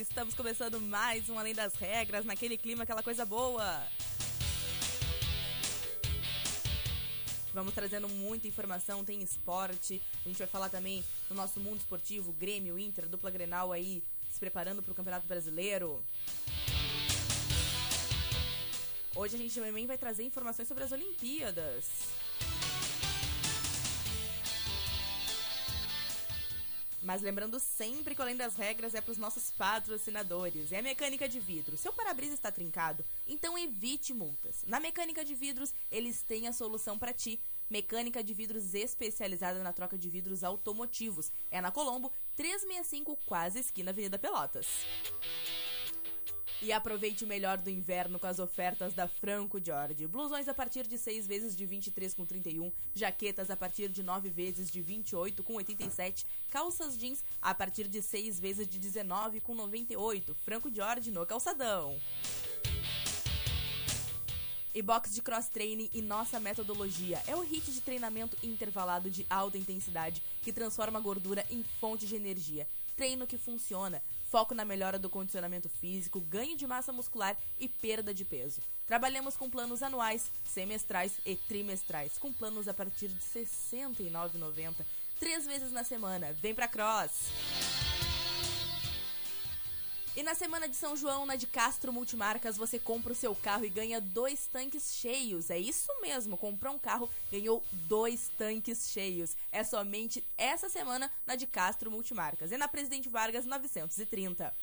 Estamos começando mais um Além das Regras, naquele clima, aquela coisa boa. Vamos trazendo muita informação, tem esporte. A gente vai falar também do nosso mundo esportivo, Grêmio, Inter, dupla Grenal aí se preparando para o Campeonato Brasileiro. Hoje a gente também vai trazer informações sobre as Olimpíadas. Mas lembrando sempre que além das regras é para os nossos patrocinadores. É a mecânica de vidro. Seu para-brisa está trincado? Então evite multas. Na mecânica de vidros, eles têm a solução para ti. Mecânica de vidros especializada na troca de vidros automotivos. É na Colombo, 365, quase esquina Avenida Pelotas. E aproveite o melhor do inverno com as ofertas da Franco Jorge. Blusões a partir de 6 vezes de 23,31, jaquetas a partir de 9 vezes de 28,87, calças jeans a partir de 6 vezes de 19,98. Franco Jorge no calçadão. E box de cross training e nossa metodologia é o hit de treinamento intervalado de alta intensidade que transforma a gordura em fonte de energia. Treino que funciona, foco na melhora do condicionamento físico, ganho de massa muscular e perda de peso. Trabalhamos com planos anuais, semestrais e trimestrais, com planos a partir de R$ 69,90, três vezes na semana. Vem pra Cross! E na semana de São João, na de Castro Multimarcas, você compra o seu carro e ganha dois tanques cheios. É isso mesmo, comprou um carro, ganhou dois tanques cheios. É somente essa semana na de Castro Multimarcas. E na Presidente Vargas 930.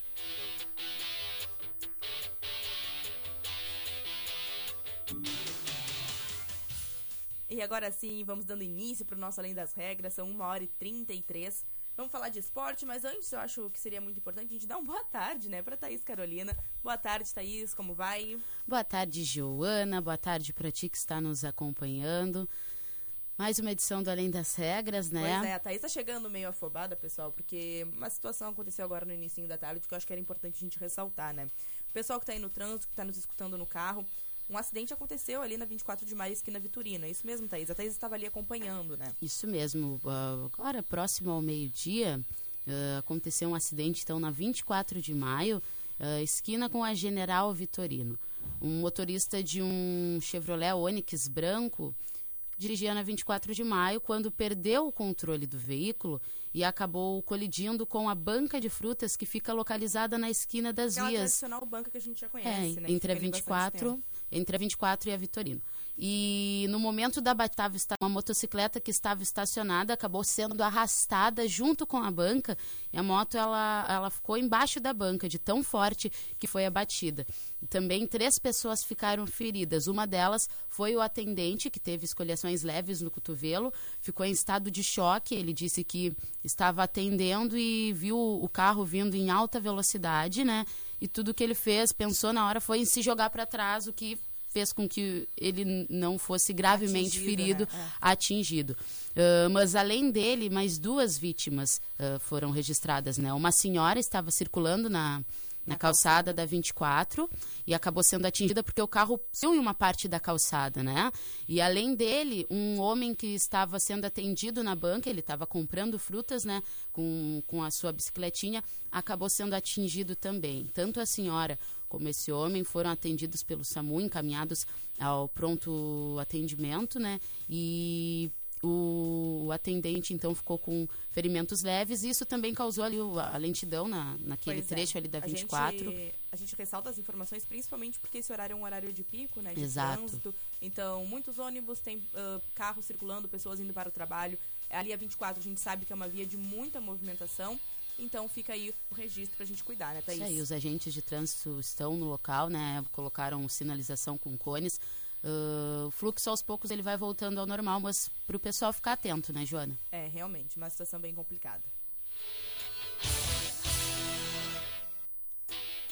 E agora sim, vamos dando início para o nosso Além das Regras, são 1 hora e 33 Vamos falar de esporte, mas antes eu acho que seria muito importante a gente dar uma boa tarde, né, para Thaís Carolina. Boa tarde, Thaís, como vai? Boa tarde, Joana. Boa tarde para ti que está nos acompanhando. Mais uma edição do Além das Regras, né? Pois é, a Thaís tá chegando meio afobada, pessoal, porque uma situação aconteceu agora no início da tarde que eu acho que era importante a gente ressaltar, né? O pessoal que tá aí no trânsito, que tá nos escutando no carro, um acidente aconteceu ali na 24 de maio, esquina Vitorina. É isso mesmo, Thaís? A Thaís estava ali acompanhando, né? Isso mesmo. Uh, agora, próximo ao meio-dia, uh, aconteceu um acidente, então, na 24 de maio, uh, esquina com a General Vitorino. Um motorista de um Chevrolet Onix branco dirigia na 24 de maio quando perdeu o controle do veículo e acabou colidindo com a banca de frutas que fica localizada na esquina das Aquela vias. tradicional banca que a gente já conhece, É, né? entre a Que fica ali bastante 24 tempo. Entre a 24 e a Vitorino. E no momento da batida, uma motocicleta que estava estacionada acabou sendo arrastada junto com a banca. E a moto ela, ela ficou embaixo da banca, de tão forte que foi abatida. Também três pessoas ficaram feridas. Uma delas foi o atendente, que teve escoliações leves no cotovelo, ficou em estado de choque. Ele disse que estava atendendo e viu o carro vindo em alta velocidade, né? E tudo que ele fez, pensou na hora, foi em se jogar para trás, o que fez com que ele não fosse gravemente Atingido, ferido, né? atingido. Ah, mas além dele, mais duas vítimas ah, foram registradas, né? Uma senhora estava circulando na, na calçada da 24 e acabou sendo atingida porque o carro saiu em uma parte da calçada, né? E além dele, um homem que estava sendo atendido na banca, ele estava comprando frutas, né? Com, com a sua bicicletinha, acabou sendo atingido também. Tanto a senhora como esse homem foram atendidos pelo SAMU, encaminhados ao pronto atendimento, né? E o, atendente então ficou com ferimentos leves e isso também causou ali a lentidão na, naquele é. trecho ali da A 24. gente, a gente ressalta as informações principalmente porque esse horário é um horário de pico, né? De Exato. trânsito. Então, muitos ônibus, tem ah, carros circulando, pessoas indo para o trabalho. Ali a 24 a gente sabe que é uma via de muita movimentação. Então fica aí o registro pra gente cuidar, né, Thaís? Isso aí, os agentes de trânsito estão no local, né? Colocaram sinalização com cones. Uh, o fluxo aos poucos ele vai voltando ao normal, mas para o pessoal ficar atento, né, Joana? É, realmente, uma situação bem complicada.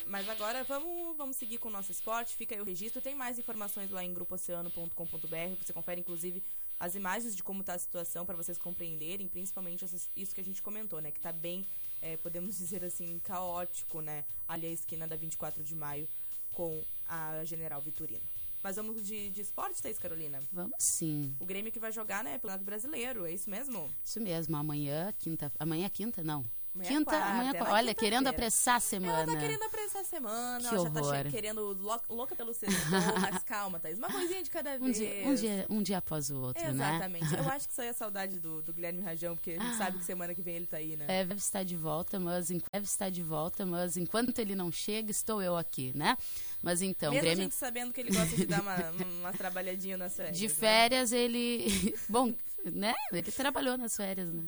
Mas agora vamos, vamos seguir com o nosso esporte. Fica aí o registro. Tem mais informações lá em grupooceano.com.br. Você confere, inclusive, as imagens de como está a situação para vocês compreenderem, principalmente essas, isso que a gente comentou, né? Que está bem, é, podemos dizer assim, caótico, né? Ali a esquina da 24 de maio com a General Vitorino. Mas vamos de, de esporte, Thaís Carolina? Vamos sim. O Grêmio que vai jogar, né, pelo lado brasileiro, é isso mesmo? Isso mesmo, amanhã, quinta. Amanhã é quinta? Não. Amanhã quinta, quarta, amanhã, é na olha, querendo apressar a semana. Ela tá querendo apressar a semana, Que ela já tá horror. querendo lou- louca pelo sexto, mas calma, Thaís. Uma coisinha de cada Um vez. dia, um, dia, um dia após o outro, né? Exatamente. Eu acho que isso aí é saudade do, do Guilherme Rajão, porque a gente sabe que semana que vem ele tá aí, né? É, deve estar de volta, mas deve estar de volta, mas enquanto ele não chega, estou eu aqui, né? Mas então, Mesmo a Grêmio gente sabendo que ele gosta de dar uma, uma trabalhadinha nas férias. de né? férias, ele, bom, né? Ele trabalhou nas férias, né?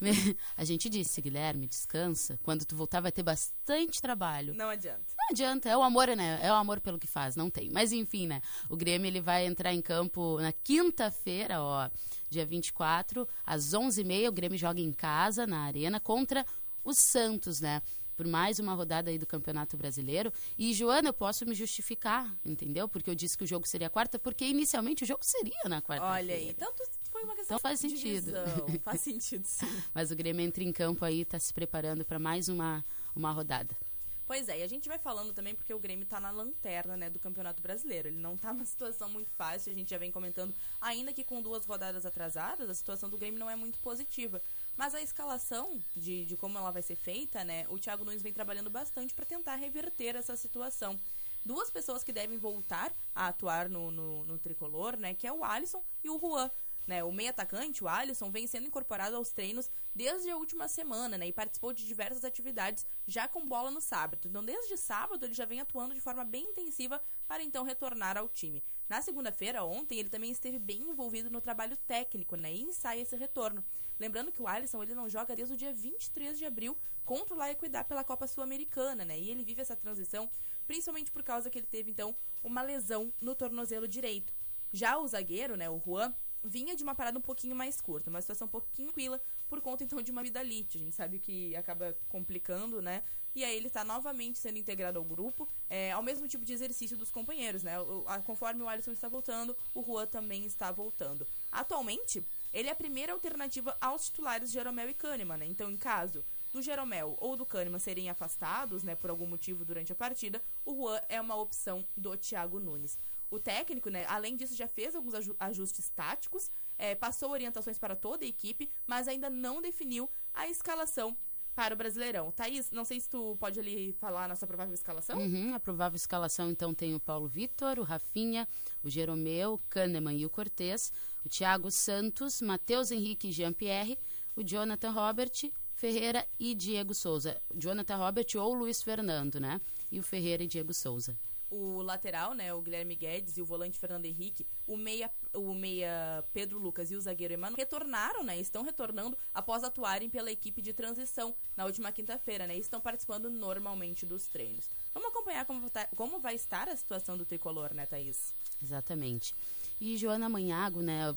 a gente disse, Guilherme, descansa. Quando tu voltar vai ter bastante trabalho. Não adianta. Não adianta, é o amor, né? É o amor pelo que faz, não tem. Mas enfim, né? O Grêmio ele vai entrar em campo na quinta-feira, ó, dia 24, às 11h30. O Grêmio joga em casa, na Arena, contra o Santos, né? Por mais uma rodada aí do Campeonato Brasileiro. E, Joana, eu posso me justificar, entendeu? Porque eu disse que o jogo seria quarta, porque inicialmente o jogo seria na quarta-feira. Olha aí, tanto foi uma questão Então faz de sentido. visão. Faz sentido, sim. Mas o Grêmio entra em campo aí, tá se preparando para mais uma, uma rodada. Pois é, e a gente vai falando também porque o Grêmio tá na lanterna, né, do Campeonato Brasileiro. Ele não tá numa situação muito fácil, a gente já vem comentando, ainda que com duas rodadas atrasadas, a situação do Grêmio não é muito positiva. Mas a escalação de, de como ela vai ser feita, né, o Thiago Nunes vem trabalhando bastante para tentar reverter essa situação. Duas pessoas que devem voltar a atuar no, no, no tricolor, né, que é o Alisson e o Juan. Né, o meio atacante, o Alisson, vem sendo incorporado aos treinos desde a última semana, né, e participou de diversas atividades já com bola no sábado. Então, desde sábado, ele já vem atuando de forma bem intensiva para então retornar ao time. Na segunda-feira, ontem, ele também esteve bem envolvido no trabalho técnico, né, e ensaia esse retorno. Lembrando que o Alisson ele não joga desde o dia 23 de abril contra o La Equidad pela Copa Sul-Americana, né? E ele vive essa transição principalmente por causa que ele teve então uma lesão no tornozelo direito. Já o zagueiro, né, o Juan, vinha de uma parada um pouquinho mais curta, uma situação um pouquinho tranquila por conta então de uma amidalite. A gente sabe que acaba complicando, né? E aí ele está novamente sendo integrado ao grupo, é, ao mesmo tipo de exercício dos companheiros, né? O- a- conforme o Alisson está voltando, o Juan também está voltando. Atualmente, ele é a primeira alternativa aos titulares Jeromel e Kahneman, né? Então, em caso do Jeromel ou do Kahneman serem afastados, né, por algum motivo durante a partida, o Juan é uma opção do Thiago Nunes. O técnico, né, além disso, já fez alguns aju- ajustes táticos, é, passou orientações para toda a equipe, mas ainda não definiu a escalação para o Brasileirão. Thaís, não sei se tu pode ali falar a nossa provável escalação? Uhum, a provável escalação, então, tem o Paulo Vitor, o Rafinha, o Jeromeu, o Kahneman e o Cortez, o Thiago Santos, Matheus Henrique e Jean-Pierre, o Jonathan Robert, Ferreira e Diego Souza. Jonathan Robert ou Luiz Fernando, né? E o Ferreira e Diego Souza. O lateral, né, o Guilherme Guedes e o volante Fernando Henrique, o meia, o meia Pedro Lucas e o zagueiro Emanuel retornaram, né, estão retornando após atuarem pela equipe de transição na última quinta-feira, né, e estão participando normalmente dos treinos. Vamos acompanhar como, tá- como vai estar a situação do tricolor, né, Thaís? Exatamente. E Joana Manhago, né? a-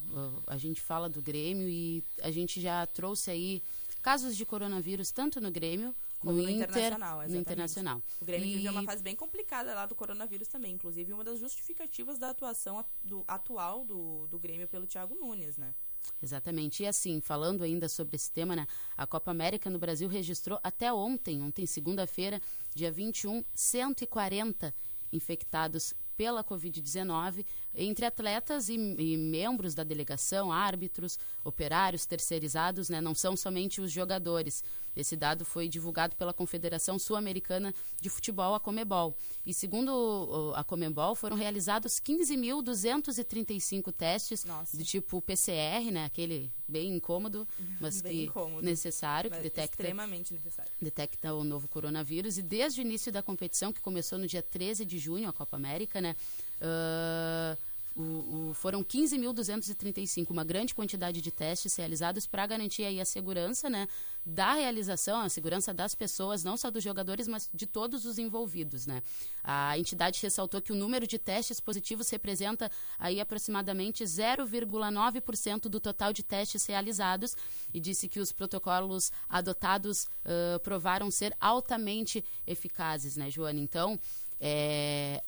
A gente fala do Grêmio e a gente já trouxe aí casos de coronavírus tanto no Grêmio Como no, no Inter, Internacional, no exatamente. Internacional. O Grêmio E- viveu uma fase bem complicada lá do coronavírus também, inclusive uma das justificativas da atuação do, atual do, do Grêmio pelo Thiago Nunes, né? Exatamente. E assim, falando ainda sobre esse tema, né? A Copa América no Brasil registrou até ontem, ontem segunda-feira, dia 21, 140 infectados pela Covid-19 entre atletas e, e membros da delegação, árbitros, operários terceirizados, né? Não são somente os jogadores. Esse dado foi divulgado pela Confederação Sul-Americana de Futebol, a Comebol. E segundo a Comebol, foram realizados 15.235 testes Nossa. do tipo PCR, né? Aquele bem incômodo, mas Bem que incômodo. necessário, que detecta, Extremamente necessário. detecta o novo coronavírus. E desde o início da competição, que começou no dia 13 de junho, a Copa América, né? Ah, o, o, foram 15.235, uma grande quantidade de testes realizados para garantir aí a segurança né, da realização, a segurança das pessoas, não só dos jogadores, mas de todos os envolvidos. Né. A entidade ressaltou que o número de testes positivos representa aí aproximadamente 0,9% do total de testes realizados e disse que os protocolos adotados uh, provaram ser altamente eficazes, né, Joana? Então, é,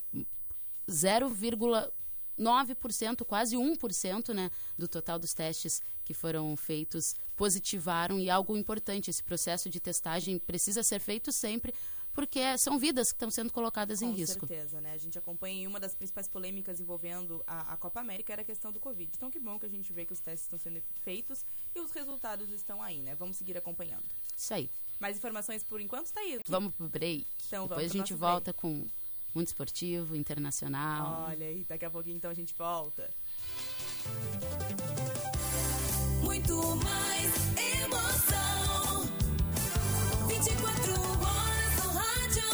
0,9%. 9%, quase 1% né, do total dos testes que foram feitos positivaram. E algo importante, esse processo de testagem precisa ser feito sempre, porque são vidas que estão sendo colocadas Com em risco. Com certeza, né? A gente acompanha e uma das principais polêmicas envolvendo a, a, Copa América era a questão do Covid. Então, que bom que a gente vê que os testes estão sendo feitos e os resultados estão aí, né? Vamos seguir acompanhando. Isso aí. Mais informações por enquanto? Tá aí. Vamos pro break. Então, Depois a gente volta break. com muito esportivo, internacional. Olha aí, daqui a pouquinho então a gente volta. Muito mais emoção. 24 horas no rádio.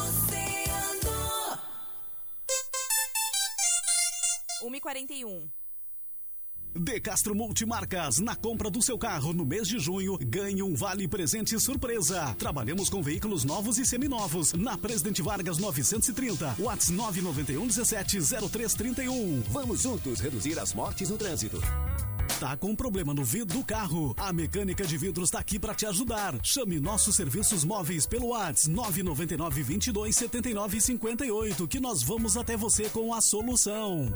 Oceano. 1h41. De Castro Multimarcas, na compra do seu carro no mês de junho, ganhe um vale presente surpresa. Trabalhamos com veículos novos e seminovos. Na Presidente Vargas 930, Whats 991 17 0331. Vamos juntos reduzir as mortes no trânsito. Tá com problema no vidro do carro? A mecânica de vidros está aqui para te ajudar. Chame nossos serviços móveis pelo WhatsApp 999 22 79 58 que nós vamos até você com a solução.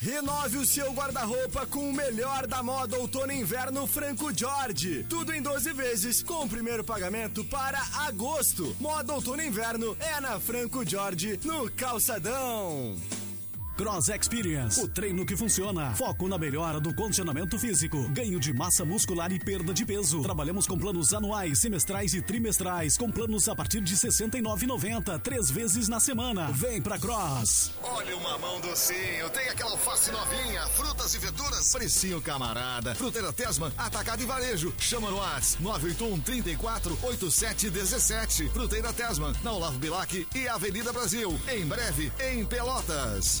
Renove o seu guarda-roupa com o melhor da moda outono e inverno Franco Jorge. Tudo em 12 vezes, com o primeiro pagamento para agosto. Moda outono e inverno é na Franco Jorge, no Calçadão. Cross Experience, o treino que funciona. Foco na melhora do condicionamento físico, ganho de massa muscular e perda de peso. Trabalhamos com planos anuais, semestrais e trimestrais, com planos a partir de R$ 69,90, três vezes na semana. Vem pra Cross. Olha o mamão docinho, tem aquela alface novinha, frutas e verduras, precinho camarada. Fruteira Tesman, atacado e varejo. Chama no WhatsApp 981 34 87 17. Fruteira Tesman, na Olavo Bilac e Avenida Brasil. Em breve, em Pelotas.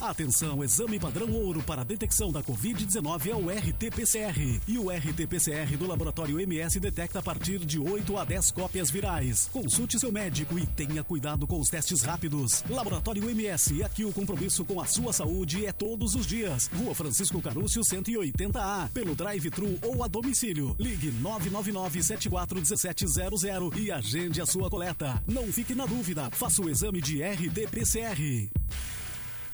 Atenção, exame padrão ouro para detecção da Covid-19 é o RT-PCR. E o RT-PCR do laboratório MS detecta a partir de 8 a 10 cópias virais. Consulte seu médico e tenha cuidado com os testes rápidos. Laboratório MS, aqui o compromisso com a sua saúde é todos os dias. Rua Francisco Carúcio, 180A. Pelo drive-thru ou a domicílio. Ligue 999-741700 e agende a sua coleta. Não fique na dúvida, faça o exame de RT-PCR.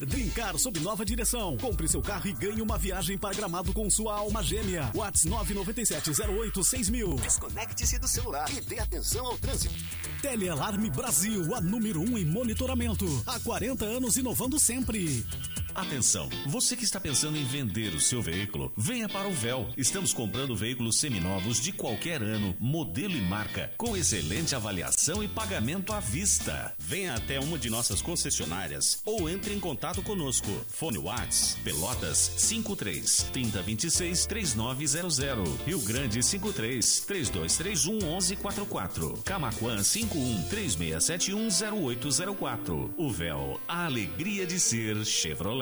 Drincar sob nova direção. Compre seu carro e ganhe uma viagem para Gramado com sua alma gêmea. Whats 997-08-6000. Desconecte-se do celular e dê atenção ao trânsito. Telealarme Brasil, a número 1 um em monitoramento. Há 40 anos inovando sempre. Atenção, você que está pensando em vender o seu veículo, venha para o Véu. Estamos comprando veículos seminovos de qualquer ano, modelo e marca, com excelente avaliação e pagamento à vista. Venha até uma de nossas concessionárias ou entre em contato conosco. Fone Whats, Pelotas 53 3026 3900. Rio Grande 53 3231 1144. Camaquã 51 3671 0804. O Véu, a alegria de ser Chevrolet.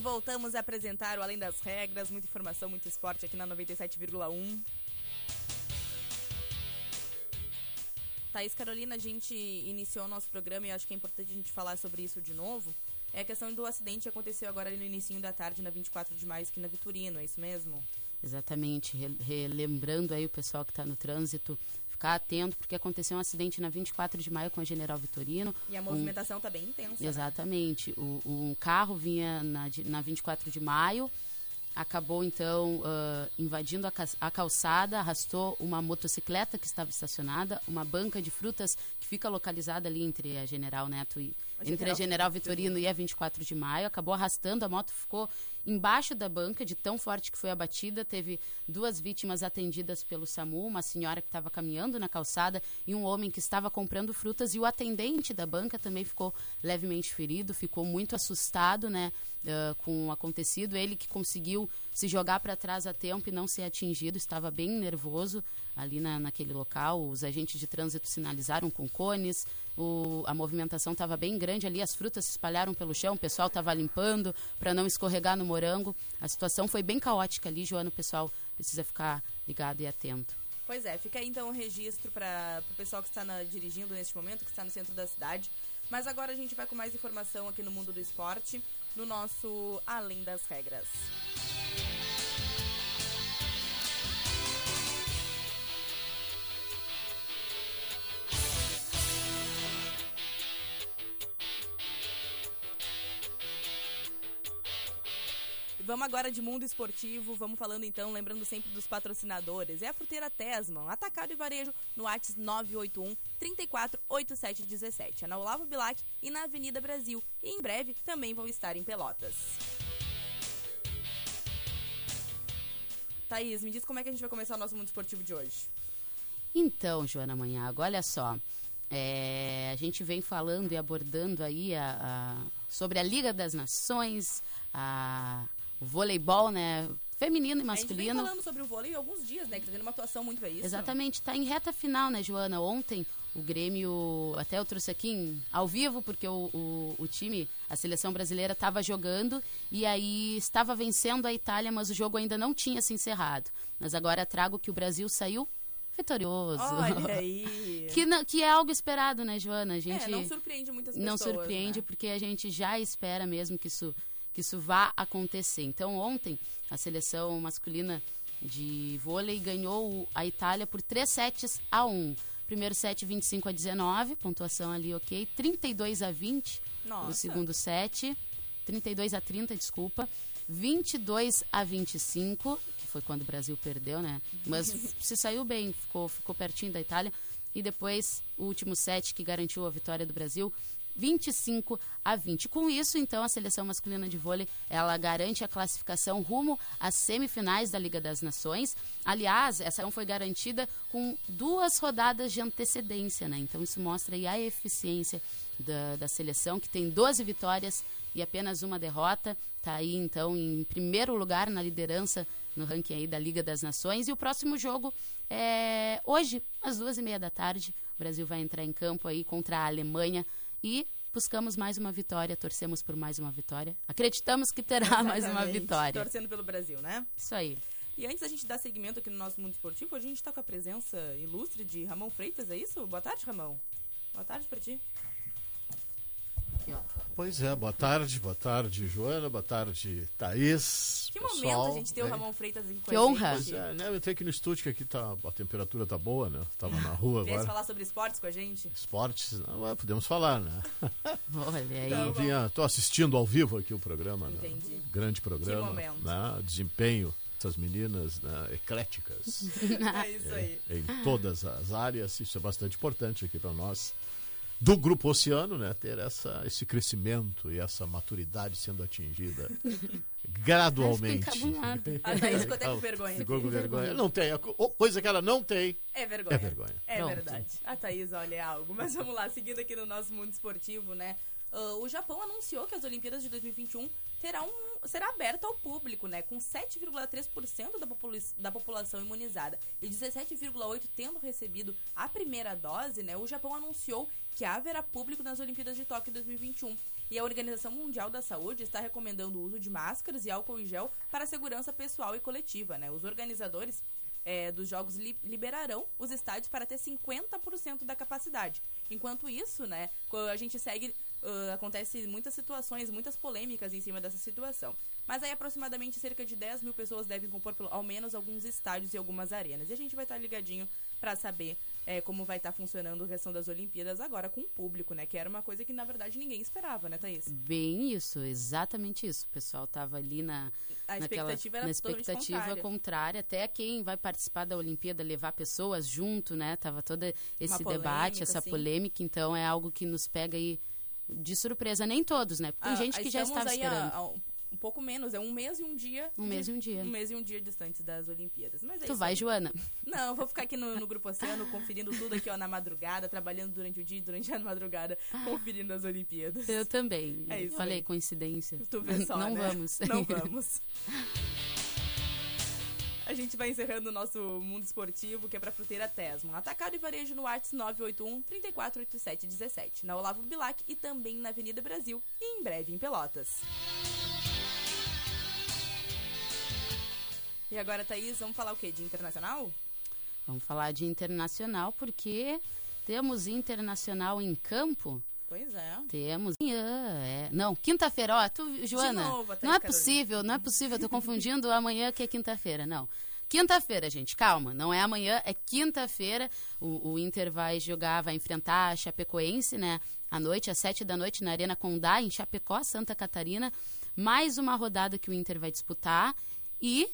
Voltamos a apresentar o Além das Regras, muita informação, muito esporte aqui na 97,1. Thaís Carolina, a gente iniciou o nosso programa e acho que é importante a gente falar sobre isso de novo. É a questão do acidente que aconteceu agora ali no início da tarde, na 24 de maio, aqui na Vitorino, é isso mesmo? Exatamente, relembrando aí o pessoal que está no trânsito, ficar atento, porque aconteceu um acidente na 24 de maio com a General Vitorino. E a movimentação está um... bem intensa. Exatamente. Né? O, um carro vinha na, na 24 de maio, acabou então ah, invadindo a, a calçada, arrastou uma motocicleta que estava estacionada, uma banca de frutas que fica localizada ali entre a General Neto e entre a General Vitorino e a 24 de Maio, acabou arrastando, a moto ficou embaixo da banca de tão forte que foi abatida, teve duas vítimas atendidas pelo SAMU, uma senhora que estava caminhando na calçada e um homem que estava comprando frutas. E o atendente da banca também ficou levemente ferido, ficou muito assustado, né, ah, com o acontecido, ele que conseguiu se jogar para trás a tempo e não ser atingido, estava bem nervoso ali na, naquele local, os agentes de trânsito sinalizaram com cones, a movimentação estava bem grande ali, as frutas se espalharam pelo chão, o pessoal estava limpando para não escorregar no morango. A situação foi bem caótica ali, Joana, o pessoal precisa ficar ligado e atento. Pois é, fica aí então o registro para o pessoal que está na- dirigindo neste momento, que está no centro da cidade. Mas agora a gente vai com mais informação aqui no mundo do esporte, no nosso Além das Regras. Vamos agora de mundo esportivo, vamos falando então, lembrando sempre dos patrocinadores. É a Fruteira Tesman, atacado e varejo no ATS 981 348717. É na Olavo Bilac e na Avenida Brasil. E em breve também vão estar em Pelotas. Thaís, me diz como é que a gente vai começar o nosso mundo esportivo de hoje. Então, Joana Manhago, olha só. é, a gente vem falando e abordando aí a- a- sobre a Liga das Nações, a- voleibol, né? Feminino e A gente masculino. falando sobre o vôlei alguns dias, né? Que tá tendo uma atuação muito é isso. Exatamente, está em reta final, né, Joana? Ontem o Grêmio, até eu trouxe aqui em- ao vivo, porque o, o, o time, a seleção brasileira, estava jogando e aí estava vencendo a Itália, mas o jogo ainda não tinha se encerrado. Mas agora trago que o Brasil saiu vitorioso. Olha aí. que, não- que é algo esperado, né, Joana? A gente É, não surpreende muitas não pessoas. surpreende né? porque a gente já espera mesmo que isso que isso vá acontecer. Então ontem a seleção masculina de vôlei ganhou a Itália por 3 sets a 1. Primeiro set 25 a 19, pontuação ali OK, 32 a 20 Nossa. o segundo set, 32 a 30, desculpa. 22 a 25, que foi quando o Brasil perdeu, né? Mas se saiu bem, ficou, ficou pertinho da Itália. E depois o último set que garantiu a vitória do Brasil, 25 a 20. Com isso, então, a seleção masculina de vôlei, ela garante a classificação rumo às semifinais da Liga das Nações. Aliás, essa não foi garantida com duas rodadas de antecedência, né? Então isso mostra aí a eficiência da, da seleção, que tem 12 vitórias e apenas uma derrota. Está aí, então, em primeiro lugar na liderança no ranking aí da Liga das Nações. E o próximo jogo é hoje, às duas e meia da tarde. O Brasil vai entrar em campo aí contra a Alemanha e buscamos mais uma vitória, torcemos por mais uma vitória. Acreditamos que terá mais uma Exatamente. vitória. Torcendo pelo Brasil, né? Isso aí. E antes da gente dar seguimento aqui no nosso mundo esportivo, a gente tá com a presença ilustre de Ramon Freitas, é isso? Boa tarde, Ramon. Boa tarde pra ti. Pois é, boa tarde, boa tarde, Joana, boa tarde, Thaís. Que pessoal, momento a gente ter o né? Ramon Freitas aqui com Que a honra. Pois é, né? Eu entrei aqui no estúdio que aqui tá, a temperatura tá boa, né? Tava na rua agora. falar sobre esportes com a gente? Esportes, não, é, podemos falar, né? Olha aí. Eu vinha, tô assistindo ao vivo aqui o programa, né? Entendi. Grande programa, momento. né? Desempenho dessas meninas né? ecléticas É isso aí. em todas as áreas, isso é bastante importante aqui para nós. Do Grupo Oceano, né, ter essa, esse crescimento e essa maturidade sendo atingida gradualmente. A Thaís ficou até com vergonha. Ficou com vergonha. Não tem. Coisa que ela não tem É vergonha. é vergonha. É verdade. A Thaís, olha, é algo. Mas vamos lá, seguindo aqui no nosso mundo esportivo, né? Ah, o Japão anunciou que as Olimpíadas de 2021 terá um, será aberta ao público, né? Com 7,3% da, da população imunizada e 17,8% tendo recebido a primeira dose, né? O Japão anunciou que haverá público nas Olimpíadas de Tóquio 2021. E a Organização Mundial da Saúde está recomendando o uso de máscaras e álcool em gel para segurança pessoal e coletiva, né? Os organizadores é, dos jogos li- liberarão os estádios para ter 50% da capacidade. Enquanto isso, né, a gente segue, ah, acontece muitas situações, muitas polêmicas em cima dessa situação. Mas aí aproximadamente cerca de 10 mil pessoas devem compor pelo, ao menos alguns estádios e algumas arenas. E a gente vai estar ligadinho para saber é, como vai estar funcionando a questão das Olimpíadas agora com o público, né? Que era uma coisa que, na verdade, ninguém esperava, né, Thaís? Bem isso, exatamente isso. O pessoal tava ali na, A naquela, expectativa era na expectativa contrária. contrária. Até quem vai participar da Olimpíada levar pessoas junto, né? Tava todo esse polêmica, debate, essa assim. polêmica. Então é algo que nos pega aí de surpresa. Nem todos, né? Tem Ah, gente que já estava aí a- esperando. a um, pouco menos, é um mês e um dia. Um mês e um dia. Um mês e um dia distantes das Olimpíadas. Mas é Tu isso vai, aí. Joana? Não, eu vou ficar aqui no, no Grupo Oceano, conferindo tudo aqui, ó, na madrugada, trabalhando durante o dia e durante a madrugada, conferindo as Olimpíadas. Eu também. É isso Falei, aí. coincidência. Tu vê só, Não né? vamos. Não vamos. A gente vai encerrando o nosso mundo esportivo, que é pra Fruteira Tesman. Atacado e varejo no Arts 981 348717, na Olavo Bilac e também na Avenida Brasil e em breve em Pelotas. E agora, Thaís, vamos falar o quê? De internacional? Vamos falar de internacional, porque temos internacional em campo. Pois é. Temos. Ah, é. Não, quinta-feira, ó, tu, Joana. novo, não é Carolina. possível, não é possível, eu tô confundindo amanhã que é quinta-feira, não. Quinta-feira, gente, calma, não é amanhã, é quinta-feira. O, o Inter vai jogar, vai enfrentar a Chapecoense, né? À noite, às sete da noite, na Arena Condá, em Chapecó, Santa Catarina. Mais uma rodada que o Inter vai disputar. E,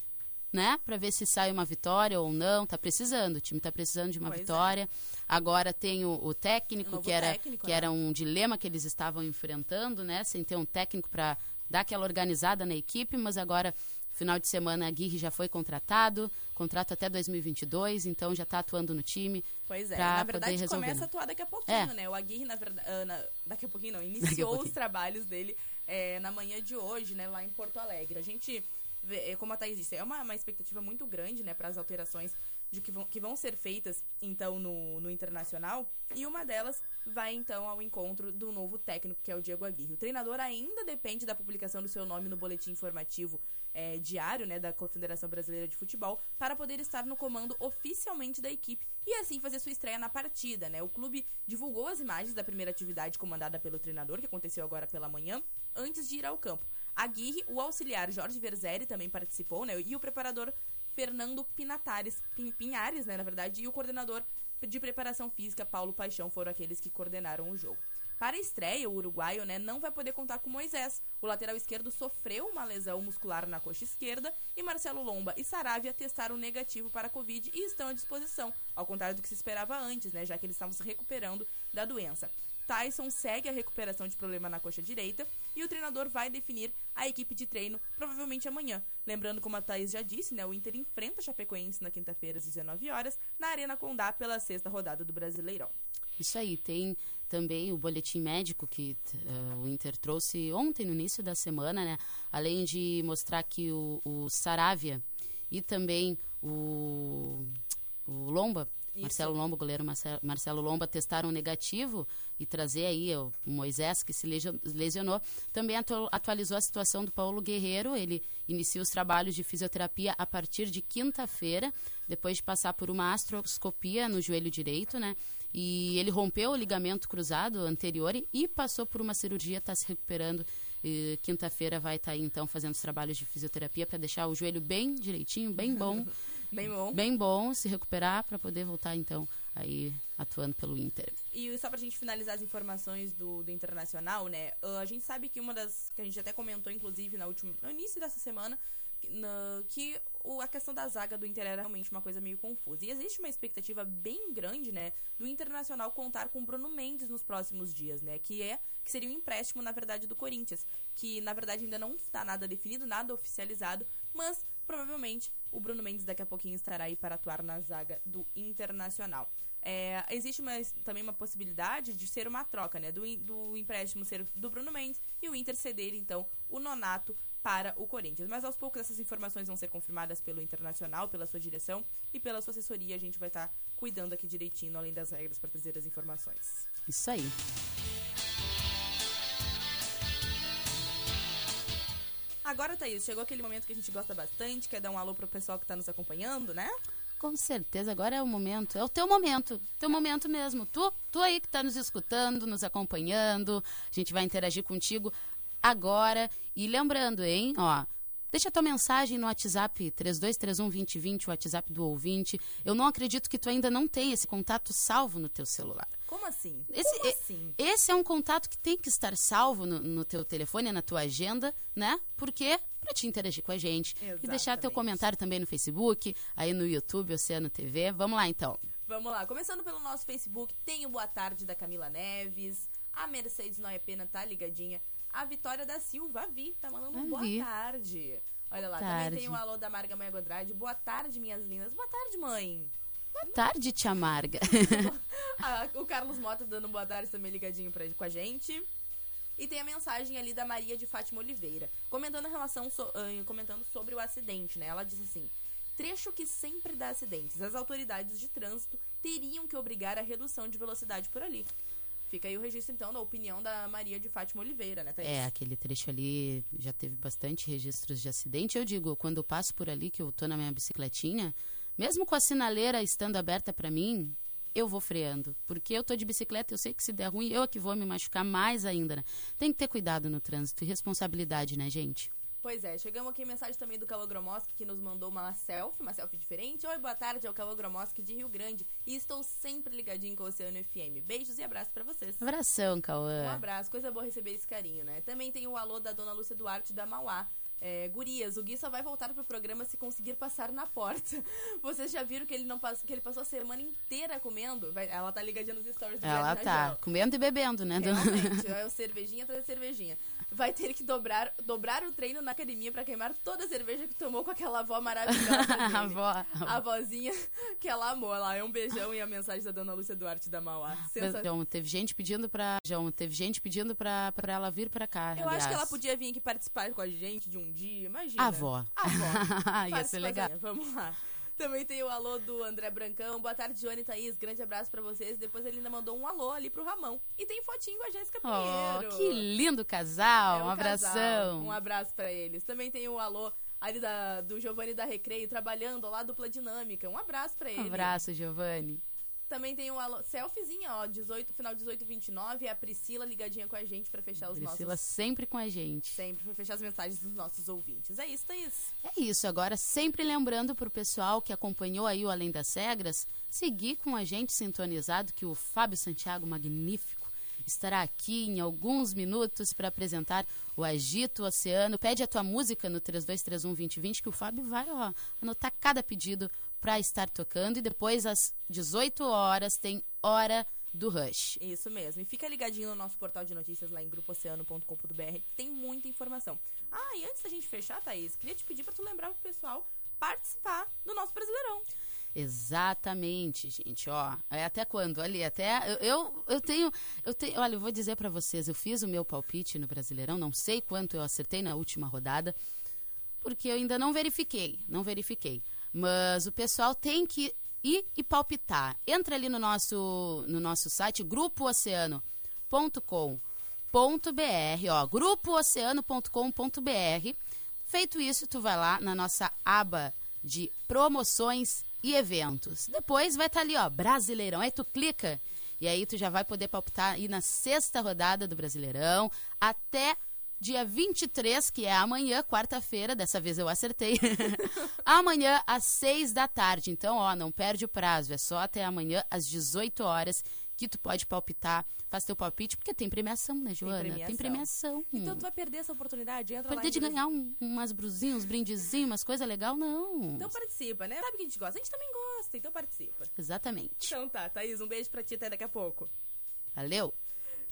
né, para ver se sai uma vitória ou não, tá precisando. O time tá precisando de uma Pois é. vitória. Agora tem o, o técnico, O que era, técnico, que né? era um dilema que eles estavam enfrentando, né? Sem ter um técnico para dar aquela organizada na equipe, mas agora, final de semana, a Aguirre já foi contratado, contrato até 2022, então já está atuando no time. Pois é, na verdade começa né? a atuar daqui a pouquinho, É. né? O Aguirre, na verdade, daqui a pouquinho não, iniciou os pouquinho. trabalhos dele é, na manhã de hoje, né, lá em Porto Alegre. A gente, é, como a Thaís disse, é uma, uma expectativa muito grande, né, para as alterações de que, vão, que vão ser feitas, então, no, no Internacional. E uma delas vai, então, ao encontro do novo técnico, que é o Diego Aguirre. O treinador ainda depende da publicação do seu nome no boletim informativo é, diário, né, da Confederação Brasileira de Futebol, para poder estar no comando oficialmente da equipe e assim fazer sua estreia na partida, né? O clube divulgou as imagens da primeira atividade comandada pelo treinador, que aconteceu agora pela manhã, antes de ir ao campo. Aguirre, o auxiliar Jorge Verzeri também participou, né? E o preparador Fernando Pinatares, Pin- Pinhares, né, na verdade, e o coordenador de preparação física Paulo Paixão foram aqueles que coordenaram o jogo. Para a estreia, o uruguaio né, não vai poder contar com Moisés. O lateral esquerdo sofreu uma lesão muscular na coxa esquerda e Marcelo Lomba e Saravia testaram negativo para a Covid e estão à disposição, ao contrário do que se esperava antes, né, já que eles estavam se recuperando da doença. Tyson segue a recuperação de problema na coxa direita e o treinador vai definir a equipe de treino provavelmente amanhã. Lembrando, como a Thaís já disse, né, o Inter enfrenta a Chapecoense na quinta-feira às 19 horas na Arena Condá pela sexta rodada do Brasileirão. Isso aí, tem também o boletim médico que eh, o Inter trouxe ontem, no início da semana, né? Além de mostrar que o, o Saravia e também o, o Lomba, Isso. Marcelo Lomba, goleiro Marcelo, Marcelo Lomba, testaram negativo e trazer aí o Moisés, que se lesio- lesionou. Também atu- atualizou a situação do Paulo Guerreiro, ele inicia os trabalhos de fisioterapia a partir de quinta-feira, depois de passar por uma astroscopia no joelho direito, né? E ele rompeu o ligamento cruzado anterior e passou por uma cirurgia, está se recuperando. Quinta-feira vai estar aí, então, fazendo os trabalhos de fisioterapia para deixar o joelho bem direitinho, bem bom, Bem bom. bem bom, se recuperar para poder voltar, então, aí atuando pelo Inter. E só pra gente finalizar as informações do, do Internacional, né? ah, a gente sabe que uma das. que a gente até comentou, inclusive, na última, no início dessa semana, que, na- que o- a questão da zaga do Inter era realmente uma coisa meio confusa. E existe uma expectativa bem grande, né, do Internacional contar com Bruno Mendes nos próximos dias, né? Que é que seria um empréstimo, na verdade, do Corinthians. Que na verdade ainda não está nada definido, nada oficializado, mas provavelmente o Bruno Mendes daqui a pouquinho estará aí para atuar na zaga do Internacional. É, existe uma- também uma possibilidade de ser uma troca, né? Do, do empréstimo ser do Bruno Mendes e o Inter ceder, então, o Nonato para o Corinthians. Mas aos poucos essas informações vão ser confirmadas pelo Internacional, pela sua direção e pela sua assessoria. A gente vai estar cuidando aqui direitinho, além das regras, para trazer as informações. Isso aí. Agora, Thaís, chegou aquele momento que a gente gosta bastante, quer dar um alô pro pessoal que está nos acompanhando, né? Com certeza, agora é o momento, é o teu momento, teu momento mesmo. Tu, tu aí que tá nos escutando, nos acompanhando, a gente vai interagir contigo agora. E lembrando, hein, ó, Deixa tua mensagem no WhatsApp 32312020, o WhatsApp do ouvinte. Eu não acredito que tu ainda não tenha esse contato salvo no teu celular. Como assim? Esse, Como e- assim? esse é um contato que tem que estar salvo no, no teu telefone, na tua agenda, né? Porque para te interagir com a gente e deixar teu Exatamente. comentário também no Facebook, aí no YouTube, Oceano TV. Vamos lá então. Vamos lá, começando pelo nosso Facebook, tem o Boa Tarde da Camila Neves, a Mercedes Noia Pena tá ligadinha, a Vitória da Silva, a Vi, tá mandando um boa tarde. Olha lá, Tarde. também tem o alô da Marga Mãe Godrade, boa tarde, minhas lindas. Boa tarde, mãe. Boa tarde, tia Marga. Ah, o Carlos Mota dando boa tarde também ligadinho pra, com a gente. E tem a mensagem ali da Maria de Fátima Oliveira, comentando a relação so- ah, comentando sobre o acidente, né? Ela disse assim: trecho que sempre dá acidentes. As autoridades de trânsito teriam que obrigar a redução de velocidade por ali. Fica aí o registro, então, da opinião da Maria de Fátima Oliveira, né, Thaís? É, aquele trecho ali já teve bastante registros de acidente. Eu digo, quando eu passo por ali, que eu tô na minha bicicletinha, mesmo com a sinaleira estando aberta pra mim, eu vou freando. Porque eu tô de bicicleta, eu sei que se der ruim, eu é que vou me machucar mais ainda, né? Tem que ter cuidado no trânsito e responsabilidade, né, gente? Pois é, chegamos aqui mensagem também do Calogromoski que nos mandou uma selfie, uma selfie diferente. Oi, boa tarde, é o Calogromoski de Rio Grande e estou sempre ligadinho com o Oceano FM. Beijos e abraços pra vocês. Abração, Um Cauã. abraço, coisa boa receber esse carinho, né? Também tem o alô da dona Lúcia Duarte da Mauá. É, gurias, o Gui só vai voltar pro programa se conseguir passar na porta. Vocês já viram que ele não passou, que ele passou a semana inteira comendo? Vai- ela tá ligadinha nos stories do Ela tá comendo e bebendo, né? Realmente, é o cervejinha atrás da cervejinha. Vai ter que dobrar, dobrar o treino na academia pra queimar toda a cerveja que tomou com aquela avó maravilhosa. A avó. A vozinha que ela amou. Lá é um beijão e a mensagem da dona Lúcia Duarte da Mauá. Sensacional. João, teve gente pedindo pra. João, teve gente pedindo pra, pra ela vir pra cá. Eu acho que ela aliás. podia vir aqui participar com a gente de um dia, imagina. Avó. Avó. Ia ser legal. Vamos lá. Também tem o alô do André Brancão. Boa tarde, Johnny e Thaís. Grande abraço pra vocês. Depois ele ainda mandou um alô ali pro Ramão. E tem fotinho com a Jéssica Oh, Pinheiro. que lindo casal. É um um abração. casal. Um abraço pra eles. Também tem o alô ali da, do Giovanni da Recreio, trabalhando lá, dupla dinâmica. Um abraço pra ele. Um abraço, Giovanni. Também tem o alô, selfiezinha, ó, 18, final 18 29, a Priscila ligadinha com a gente pra fechar os Priscila nossos sempre com a gente. sempre pra fechar as mensagens dos nossos ouvintes. É isso, Thaís. É isso. Agora, sempre lembrando pro pessoal que acompanhou aí o Além das Regras, seguir com a gente sintonizado que o Fábio Santiago, magnífico, estará aqui em alguns minutos para apresentar o Agito Oceano. Pede a tua música no 32312020 que o Fábio vai ó, anotar cada pedido para estar tocando e depois às 18 horas tem Hora do Rush. Isso mesmo. E fica ligadinho no nosso portal de notícias lá em grupooceano.com.br. Tem muita informação. Ah, e antes da gente fechar, Thaís, queria te pedir pra tu lembrar pro pessoal participar do nosso Brasileirão. Exatamente, gente, ó. É até quando? Ali, até eu, eu, eu tenho, eu tenho, olha, eu vou dizer pra vocês, eu fiz o meu palpite no Brasileirão, não sei quanto eu acertei na última rodada, porque eu ainda não verifiquei, não verifiquei. Mas o pessoal tem que ir e palpitar. Entra ali no nosso no nosso site grupooceano.com.br, ó, grupooceano.com.br. Feito isso, tu vai lá na nossa aba de promoções e eventos. Depois vai estar ali, ó, Brasileirão. Aí tu clica e aí tu já vai poder palpitar aí na sexta rodada do Brasileirão até dia 23, que é amanhã, quarta-feira. Dessa vez eu acertei. amanhã às seis da tarde. Então, ó, não perde o prazo. É só até amanhã às 18 horas que tu pode palpitar. Faz teu palpite, porque tem premiação, né, Joana? Tem premiação. Então tu vai perder essa oportunidade. Entra Perder de ganhar um- umas brusinhas, uns brindezinhos, umas coisas legais, não. Então participa, né? Sabe que a gente gosta? A gente também gosta, então participa. Exatamente. Então tá, Thaís, um beijo pra ti até daqui a pouco. Valeu.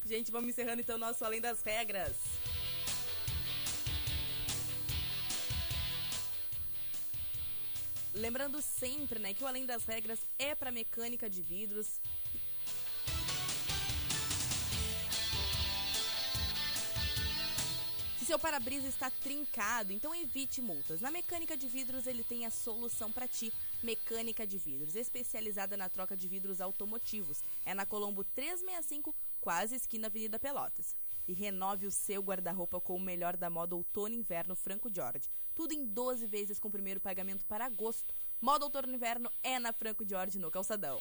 Gente, vamos encerrando então o nosso Além das Regras. Lembrando sempre, né, que o Além das Regras é para mecânica de vidros. Se seu para-brisa está trincado, então evite multas. Na Mecânica de Vidros ele tem a solução para ti. Mecânica de Vidros, especializada na troca de vidros automotivos. É na Colombo 365, quase esquina Avenida Pelotas. E renove o seu guarda-roupa com o melhor da moda outono e inverno Franco Jorge. Tudo em 12 vezes com primeiro pagamento para agosto. Moda outono e inverno é na Franco Jorge no Calçadão.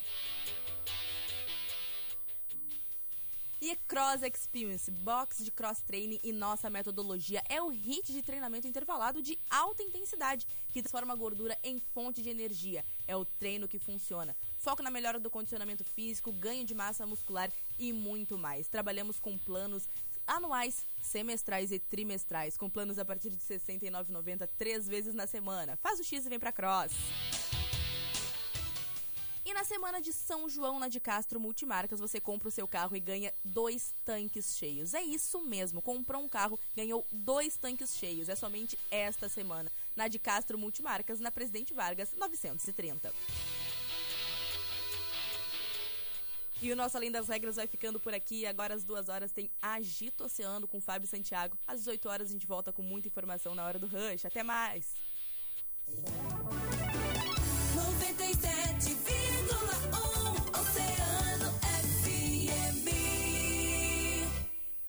E Cross Experience, box de cross training e nossa metodologia é o hit de treinamento intervalado de alta intensidade, que transforma a gordura em fonte de energia. É o treino que funciona. Foco na melhora do condicionamento físico, ganho de massa muscular e muito mais. Trabalhamos com planos anuais, semestrais e trimestrais, com planos a partir de R$ 69,90 três vezes na semana. Faz o X e vem pra Cross. E na semana de São João na de Castro Multimarcas, você compra o seu carro e ganha dois tanques cheios. É isso mesmo, comprou um carro, ganhou dois tanques cheios. É somente esta semana. Na de Castro Multimarcas, na Presidente Vargas, 930. E o nosso Além das Regras vai ficando por aqui. Agora às duas horas tem Agito Oceano com Fábio Santiago. Às 18 horas a gente volta com muita informação na hora do rush. Até mais! 97